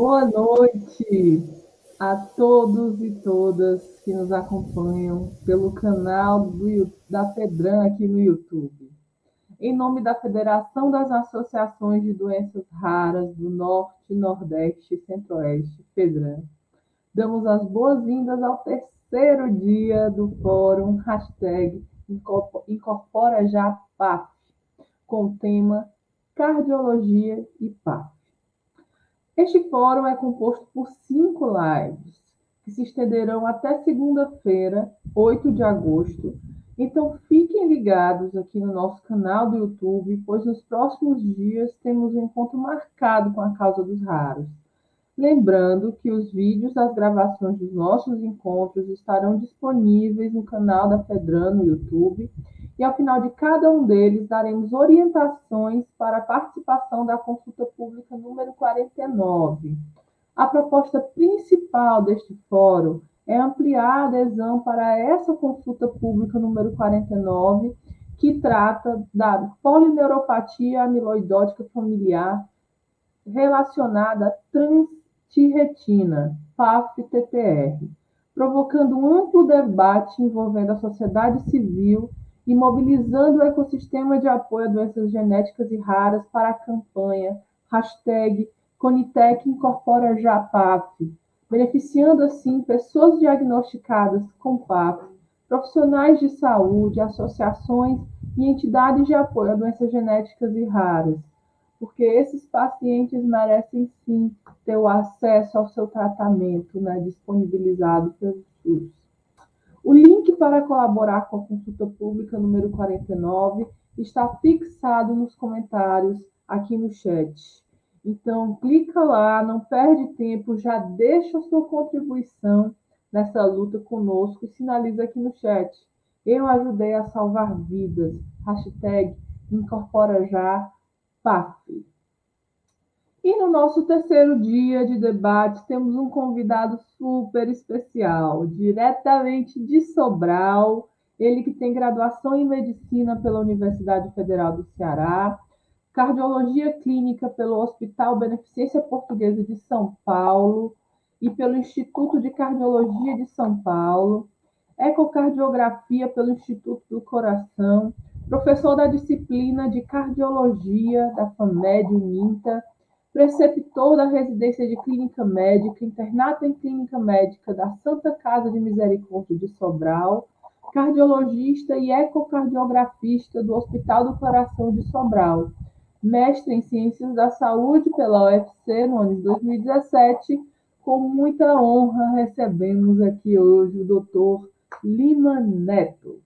Boa noite a todos e todas que nos acompanham pelo canal do, da FEDRAN aqui no YouTube. Em nome da Federação das Associações de Doenças Raras do Norte, Nordeste e Centro-Oeste, FEDRAN, damos as boas-vindas ao terceiro dia do fórum hashtag Incorpora Já PAF, com o tema Cardiologia e PAF. Este fórum é composto por cinco lives, que se estenderão até segunda-feira, 8 de agosto. Então fiquem ligados aqui no nosso canal do YouTube, pois nos próximos dias temos um encontro marcado com a causa dos raros. Lembrando que os vídeos das gravações dos nossos encontros estarão disponíveis no canal da Fedran no YouTube e ao final de cada um deles daremos orientações para a participação da consulta pública número 49. A proposta principal deste fórum é ampliar a adesão para essa consulta pública número 49, que trata da polineuropatia amiloidótica familiar relacionada à transtirretina, PAF-TTR, provocando um amplo debate envolvendo a sociedade civil e mobilizando o ecossistema de apoio a doenças genéticas e raras para a campanha hashtag Conitec Incorpora Já PAF, beneficiando assim pessoas diagnosticadas com PAF, profissionais de saúde, associações e entidades de apoio a doenças genéticas e raras, porque esses pacientes merecem sim ter o acesso ao seu tratamento né, disponibilizado pelo SUS. O link para colaborar com a consulta pública número 49 está fixado nos comentários aqui no chat. Então, clica lá, não perde tempo, já deixa a sua contribuição nessa luta conosco e sinaliza aqui no chat. Eu ajudei a salvar vidas. Hashtag incorpora já PAF. E no nosso terceiro dia de debate, temos um convidado super especial, diretamente de Sobral, ele que tem graduação em medicina pela Universidade Federal do Ceará, cardiologia clínica pelo Hospital Beneficência Portuguesa de São Paulo e pelo Instituto de Cardiologia de São Paulo, ecocardiografia pelo Instituto do Coração, professor da disciplina de cardiologia da FAMED Uninta preceptor da residência de clínica médica, internato em clínica médica da Santa Casa de Misericórdia de Sobral, cardiologista e ecocardiografista do Hospital do Coração de Sobral, mestre em Ciências da Saúde pela UFC no ano de 2017. Com muita honra recebemos aqui hoje o doutor Lima Neto.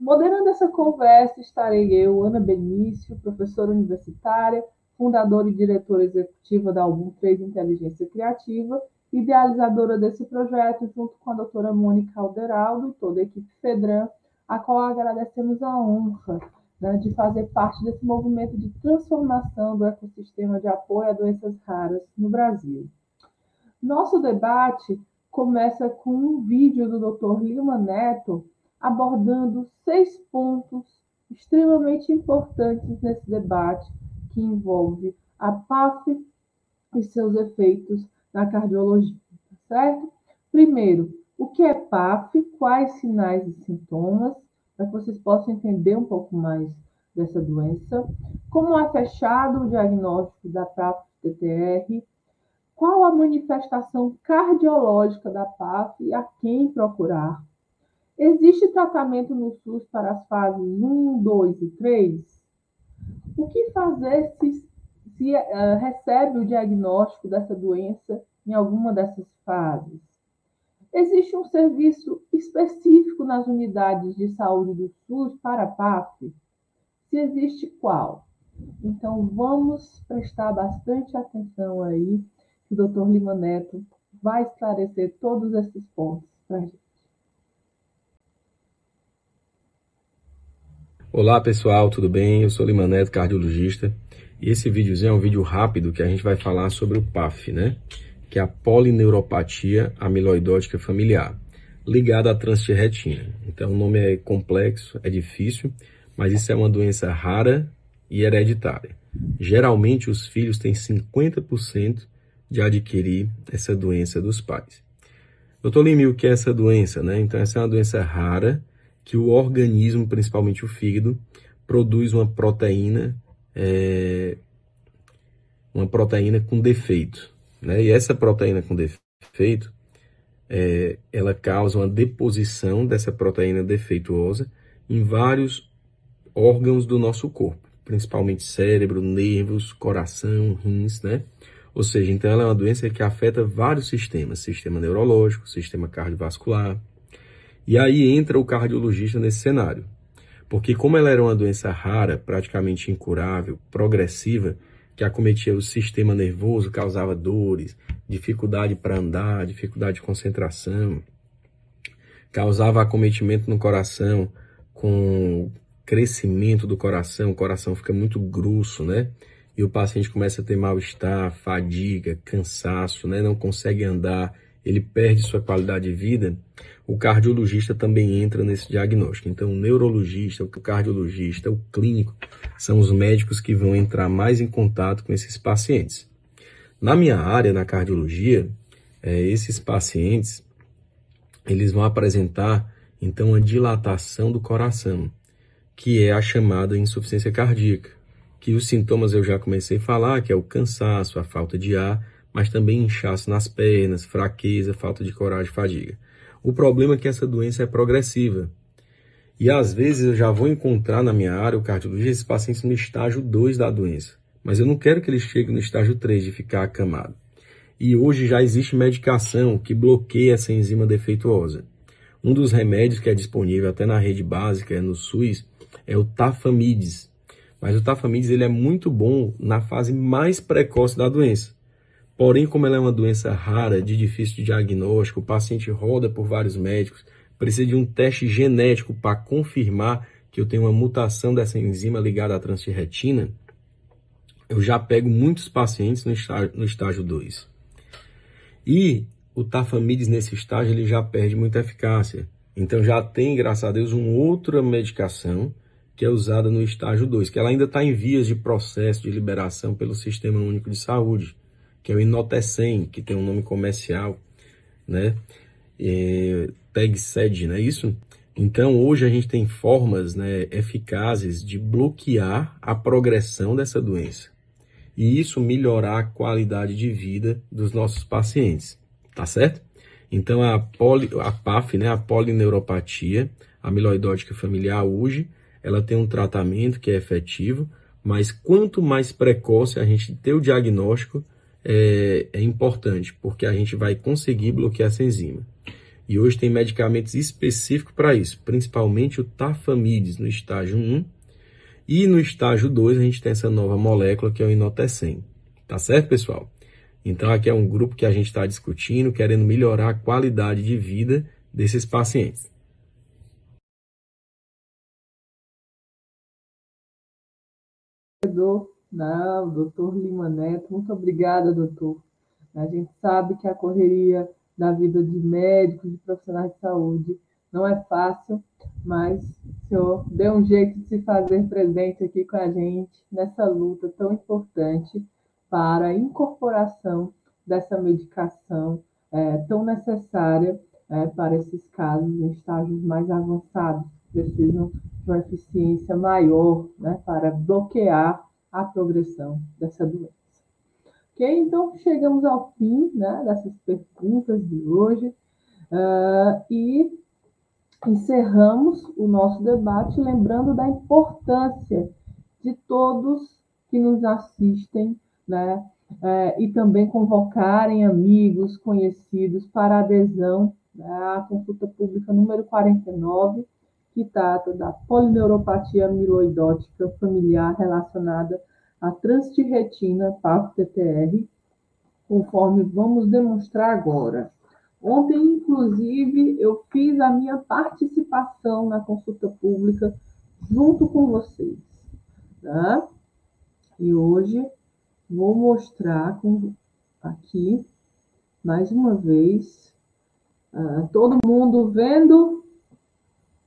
Moderando essa conversa estarei eu, Ana Benício, professora universitária, fundadora e diretora executiva da Album 3 Inteligência Criativa, idealizadora desse projeto, junto com a doutora Mônica Alderaldo e toda a equipe FEDRAN, a qual agradecemos a honra né, de fazer parte desse movimento de transformação do ecossistema de apoio a doenças raras no Brasil. Nosso debate começa com um vídeo do Dr. Lima Neto abordando seis pontos extremamente importantes nesse debate que envolve a PAF e seus efeitos na cardiologia, tá certo? Primeiro, o que é PAF, quais sinais e sintomas, para que vocês possam entender um pouco mais dessa doença, como é fechado o diagnóstico da PAF-TTR, qual a manifestação cardiológica da PAF e a quem procurar. Existe tratamento no SUS para as fases 1, 2 e 3? O que fazer se, se uh, recebe o diagnóstico dessa doença em alguma dessas fases? Existe um serviço específico nas unidades de saúde do SUS para a PAF? Se existe, qual? Então, vamos prestar bastante atenção aí, que o doutor Lima Neto vai esclarecer todos esses pontos para a gente. Olá pessoal, tudo bem? Eu sou Lima Neto, cardiologista, e esse videozinho é um vídeo rápido que a gente vai falar sobre o PAF, né? Que é a polineuropatia amiloidótica familiar, ligada à transtirretina. Então o nome é complexo, é difícil, mas isso é uma doença rara e hereditária. Geralmente os filhos têm 50% de adquirir essa doença dos pais. Doutor Limi, o que é essa doença? Né? Então, essa é uma doença rara que o organismo, principalmente o fígado, produz uma proteína, é, uma proteína com defeito. Né? E essa proteína com defeito, é, ela causa uma deposição dessa proteína defeituosa em vários órgãos do nosso corpo, principalmente cérebro, nervos, coração, rins, né? Ou seja, então ela é uma doença que afeta vários sistemas, sistema neurológico, sistema cardiovascular. E aí entra o cardiologista nesse cenário. Porque como ela era uma doença rara, praticamente incurável, progressiva, que acometia o sistema nervoso, causava dores, dificuldade para andar, dificuldade de concentração, causava acometimento no coração, com crescimento do coração, o coração fica muito grosso, né? E o paciente começa a ter mal-estar, fadiga, cansaço, né? Não consegue andar, ele perde sua qualidade de vida. O cardiologista também entra nesse diagnóstico. Então, o neurologista, o cardiologista, o clínico são os médicos que vão entrar mais em contato com esses pacientes. Na minha área, na cardiologia, é, esses pacientes eles vão apresentar então a dilatação do coração, que é a chamada insuficiência cardíaca, que os sintomas eu já comecei a falar, que é o cansaço, a falta de ar, mas também inchaço nas pernas, fraqueza, falta de coragem, fadiga. O problema é que essa doença é progressiva. E às vezes eu já vou encontrar na minha área, o cardiologista, esses pacientes no estágio 2 da doença. Mas eu não quero que eles cheguem no estágio 3 de ficar acamado. E hoje já existe medicação que bloqueia essa enzima defeituosa. Um dos remédios que é disponível até na rede básica, no SUS, é o Tafamides. Mas o Tafamides ele é muito bom na fase mais precoce da doença. Porém, como ela é uma doença rara, de difícil diagnóstico, o paciente roda por vários médicos, precisa de um teste genético para confirmar que eu tenho uma mutação dessa enzima ligada à transtirretina, eu já pego muitos pacientes no estágio, no estágio 2. E o tafamides nesse estágio ele já perde muita eficácia. Então já tem, graças a Deus, uma outra medicação que é usada no estágio 2, que ela ainda está em vias de processo de liberação pelo Sistema Único de Saúde, que é o Inotecem, que tem um nome comercial, né? É, PEGSED, não é isso? Então hoje a gente tem formas né, eficazes de bloquear a progressão dessa doença e isso melhorar a qualidade de vida dos nossos pacientes tá certo? Então a, poli, a PAF, né, a polineuropatia amiloidótica familiar hoje, ela tem um tratamento que é efetivo, mas quanto mais precoce a gente ter o diagnóstico, é, é importante, porque a gente vai conseguir bloquear essa enzima. E hoje tem medicamentos específicos para isso, principalmente o tafamides no estágio 1, e no estágio 2 a gente tem essa nova molécula que é o inotecem. Tá certo, pessoal? Então, aqui é um grupo que a gente está discutindo, querendo melhorar a qualidade de vida desses pacientes. Não, doutor Lima Neto, muito obrigada, doutor. A gente sabe que a correria da vida de médicos, de profissionais de saúde, não é fácil, mas o senhor deu um jeito de se fazer presente aqui com a gente nessa luta tão importante para a incorporação dessa medicação é, tão necessária é, para esses casos em estágios mais avançados, precisam de uma eficiência maior né, para bloquear a progressão dessa doença. Ok? Então, chegamos ao fim né, dessas perguntas de hoje uh, e encerramos o nosso debate lembrando da importância de todos que nos assistem né? É, e também convocarem amigos, conhecidos para adesão né, à consulta pública número 49, que trata da polineuropatia amiloidótica familiar relacionada à transtirretina PAF-TTR, conforme vamos demonstrar agora. Ontem, inclusive, eu fiz a minha participação na consulta pública junto com vocês. Tá? E hoje Vou mostrar com, aqui, mais uma vez, uh, todo mundo vendo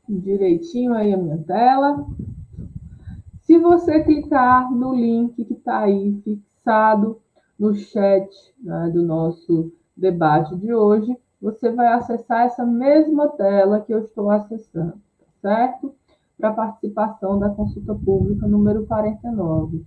direitinho aí a minha tela. Se você clicar no link que está aí fixado no chat né, do nosso debate de hoje, você vai acessar essa mesma tela que eu estou acessando, tá certo? Para participação da consulta pública número 49.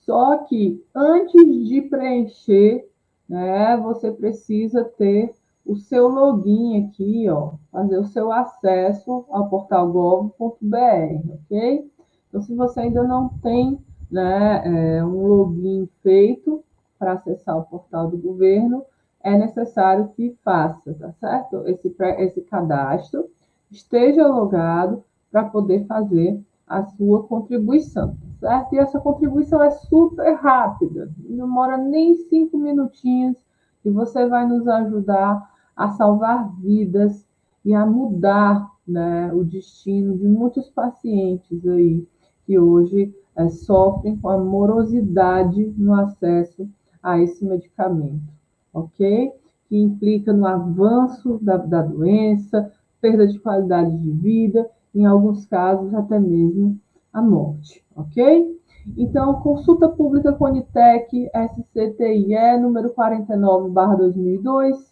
Só que antes de preencher, né, você precisa ter o seu login aqui, ó, fazer o seu acesso ao portal gov.br, ok? Então, se você ainda não tem né, é, um login feito para acessar o portal do governo, é necessário que faça, tá certo? Esse, esse cadastro, esteja logado para poder fazer a sua contribuição, tá certo? E essa contribuição é super rápida, não demora nem cinco minutinhos e você vai nos ajudar a salvar vidas e a mudar né, o destino de muitos pacientes aí que hoje é, sofrem com a morosidade no acesso a esse medicamento, ok? Que implica no avanço da, da doença, perda de qualidade de vida, em alguns casos até mesmo a morte, ok? Então, consulta pública Conitec SCTIE número 49/2002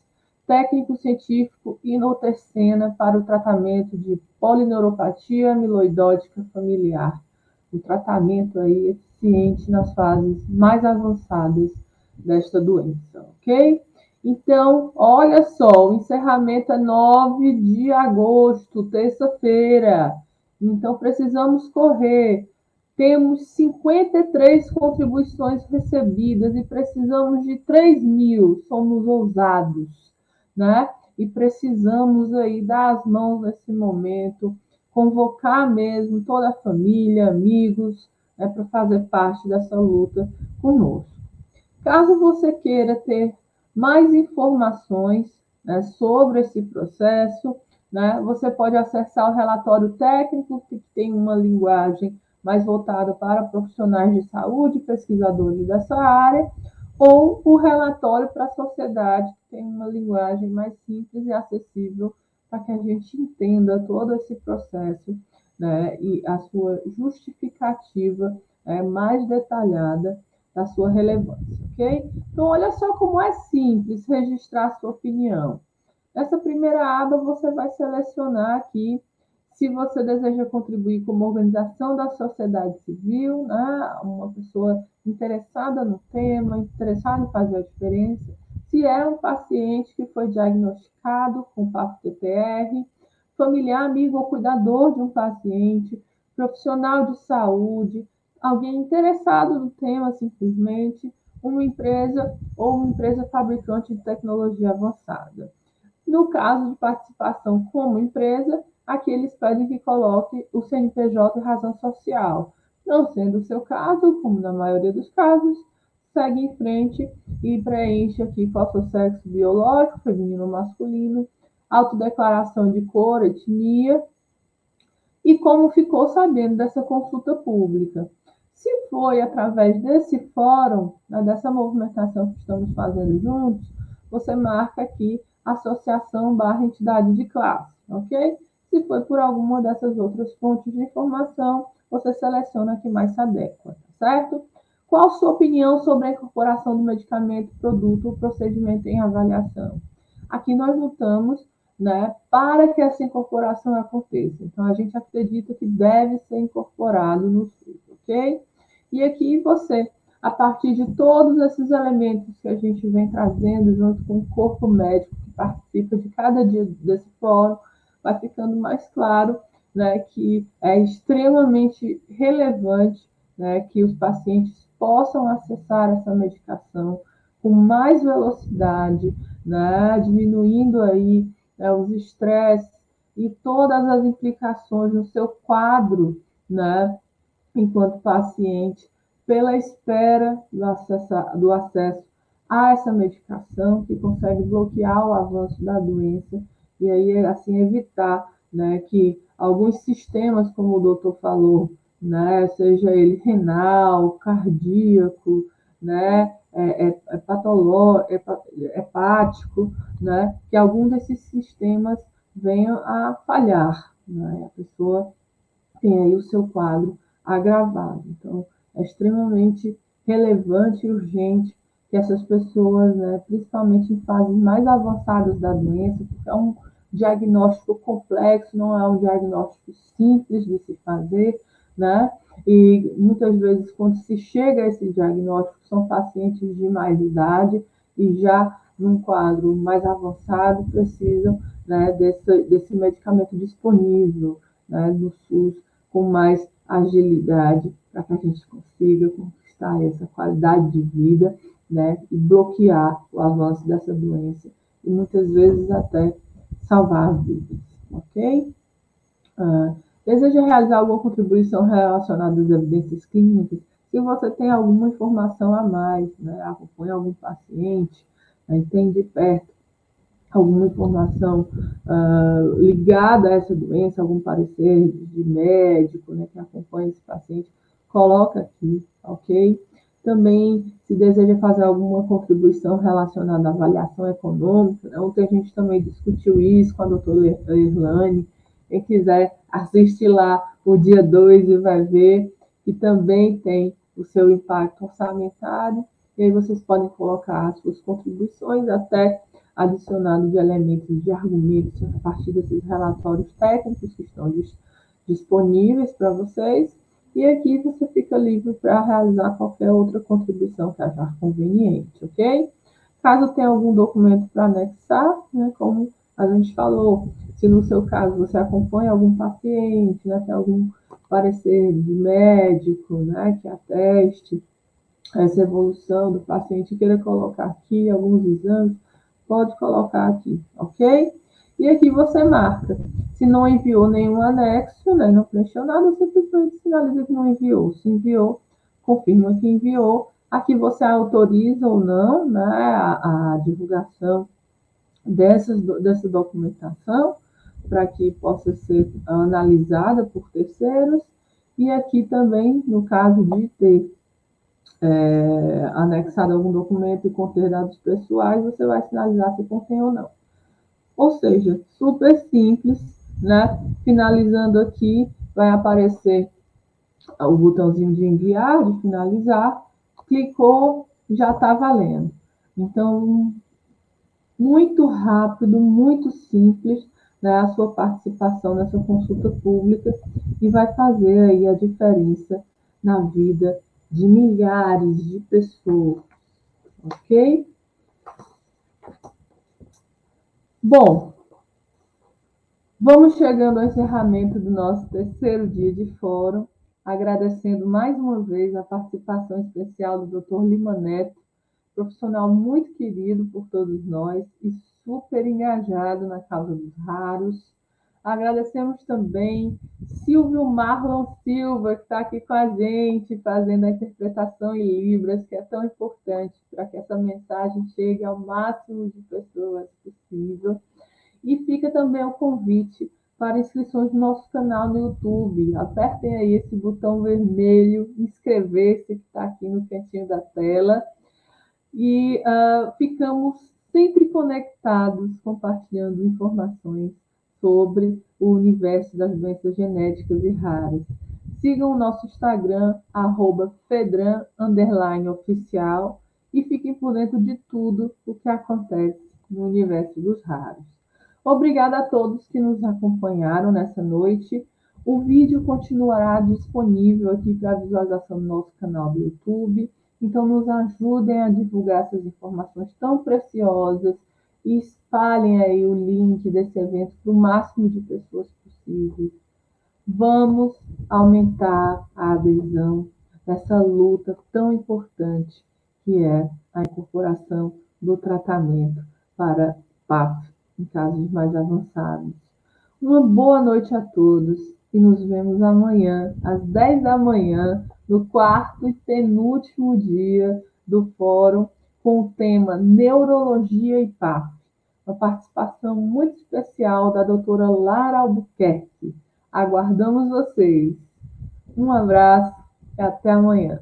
técnico científico inotercena para o tratamento de polineuropatia amiloidótica familiar. Um tratamento aí eficiente nas fases mais avançadas desta doença, ok? Então, olha só, o encerramento é 9 de agosto, terça-feira. Então, precisamos correr. Temos 53 contribuições recebidas e precisamos de 3 mil. Somos ousados né? E precisamos aí dar as mãos nesse momento, convocar mesmo toda a família, amigos, né, para fazer parte dessa luta conosco. Caso você queira ter mais informações né, sobre esse processo, né, você pode acessar o relatório técnico, que tem uma linguagem mais voltada para profissionais de saúde, pesquisadores dessa área, ou o relatório para a sociedade, que tem uma linguagem mais simples e acessível para que a gente entenda todo esse processo né, e a sua justificativa é, mais detalhada da sua relevância, ok? Então, olha só como é simples registrar a sua opinião. Nessa primeira aba, você vai selecionar aqui se você deseja contribuir como organização da sociedade civil, né, uma pessoa interessada no tema, interessada em fazer a diferença, se é um paciente que foi diagnosticado com PAP-TPR, familiar, amigo ou cuidador de um paciente, profissional de saúde, alguém interessado no tema simplesmente, uma empresa ou uma empresa fabricante de tecnologia avançada. No caso de participação como empresa, aqui eles pedem que coloque o CNPJ e razão social. Não sendo o seu caso, como na maioria dos casos, segue em frente e preenche aqui qual seu sexo biológico, feminino ou masculino, autodeclaração de cor, etnia e como ficou sabendo dessa consulta pública. Se foi através desse fórum, né, dessa movimentação que estamos fazendo juntos, você marca aqui associação barra entidade de classe, ok? Se foi por alguma dessas outras fontes de informação, você seleciona a que mais se adequa, tá certo? Qual sua opinião sobre a incorporação do medicamento, produto ou procedimento em avaliação? Aqui nós lutamos né, para que essa incorporação aconteça. Então, a gente acredita que deve ser incorporado no SUS, ok? E aqui você, a partir de todos esses elementos que a gente vem trazendo, junto com o corpo médico que participa de cada dia desse fórum, vai ficando mais claro né, que é extremamente relevante né, que os pacientes possam acessar essa medicação com mais velocidade, né, diminuindo aí né, os estresses e todas as implicações no seu quadro, né, enquanto paciente, pela espera do acesso, do acesso a essa medicação que consegue bloquear o avanço da doença e aí assim evitar, né, que alguns sistemas, como o doutor falou, né, seja ele renal, cardíaco, né, é, é, é patológico, é, hepático, né, que algum desses sistemas venham a falhar, né, a pessoa tem aí o seu quadro agravado. Então, é extremamente relevante e urgente que essas pessoas, né, principalmente em fases mais avançadas da doença, porque é um diagnóstico complexo, não é um diagnóstico simples de se fazer, né? E muitas vezes, quando se chega a esse diagnóstico, são pacientes de mais idade e já num quadro mais avançado precisam né, desse, desse medicamento disponível né, no SUS com mais agilidade para que a gente consiga conquistar essa qualidade de vida né, e bloquear o avanço dessa doença e muitas vezes até salvar vidas, ok? Uh, deseja realizar alguma contribuição relacionada às evidências clínicas? Se você tem alguma informação a mais, né, acompanha algum paciente, né, tem de perto alguma informação uh, ligada a essa doença, algum parecer de médico né, que acompanha esse paciente, coloca aqui, ok? Também, se deseja fazer alguma contribuição relacionada à avaliação econômica, né? ontem a gente também discutiu isso com a doutora Irlane, quem quiser assistir lá o dia 2 e vai ver que também tem o seu impacto orçamentário, e aí vocês podem colocar as suas contribuições, até adicionando de elementos de argumentos a partir desses relatórios técnicos que estão disponíveis para vocês, e aqui você fica livre para realizar qualquer outra contribuição que achar conveniente, ok? Caso tenha algum documento para anexar, né, como a gente falou, se no seu caso você acompanha algum paciente, né, tem algum parecer de médico, né, que ateste essa evolução do paciente, queira colocar aqui alguns exames, pode colocar aqui, ok? E aqui você marca. Se não enviou nenhum anexo, né, não preencheu nada, simplesmente sinaliza que não enviou. Se enviou, confirma que enviou. Aqui você autoriza ou não né, a, a divulgação dessas, dessa documentação para que possa ser analisada por terceiros. E aqui também, no caso de ter é, anexado algum documento e conter dados pessoais, você vai sinalizar se contém ou não. Ou seja, super simples, né? Finalizando aqui, vai aparecer o botãozinho de enviar, de finalizar, clicou, já está valendo. Então, muito rápido, muito simples, né, a sua participação nessa consulta pública e vai fazer aí a diferença na vida de milhares de pessoas, ok? Bom, vamos chegando ao encerramento do nosso terceiro dia de fórum, agradecendo mais uma vez a participação especial do Dr. Lima Neto, profissional muito querido por todos nós e super engajado na causa dos raros. Agradecemos também Silvio Marlon Silva, que está aqui com a gente, fazendo a interpretação em Libras, que é tão importante para que essa mensagem chegue ao máximo de pessoas possível. E fica também o convite para inscrições no nosso canal no YouTube. Apertem aí esse botão vermelho, inscrever-se, que está aqui no cantinho da tela. E uh, ficamos sempre conectados, compartilhando informações sobre o universo das doenças genéticas e raras. Sigam o nosso Instagram, arroba Fedran, oficial, e fiquem por dentro de tudo o que acontece no universo dos raros. Obrigada a todos que nos acompanharam nessa noite. O vídeo continuará disponível aqui para visualização no nosso canal do YouTube. Então, nos ajudem a divulgar essas informações tão preciosas e espalhem aí o link desse evento para o máximo de pessoas possível. Vamos aumentar a adesão dessa luta tão importante que é a incorporação do tratamento para PAF em casos mais avançados. Uma boa noite a todos e nos vemos amanhã, às 10 da manhã, no quarto e penúltimo dia do fórum com o tema Neurologia e PAF. Uma participação muito especial da doutora Lara Albuquerque. Aguardamos vocês. Um abraço e até amanhã.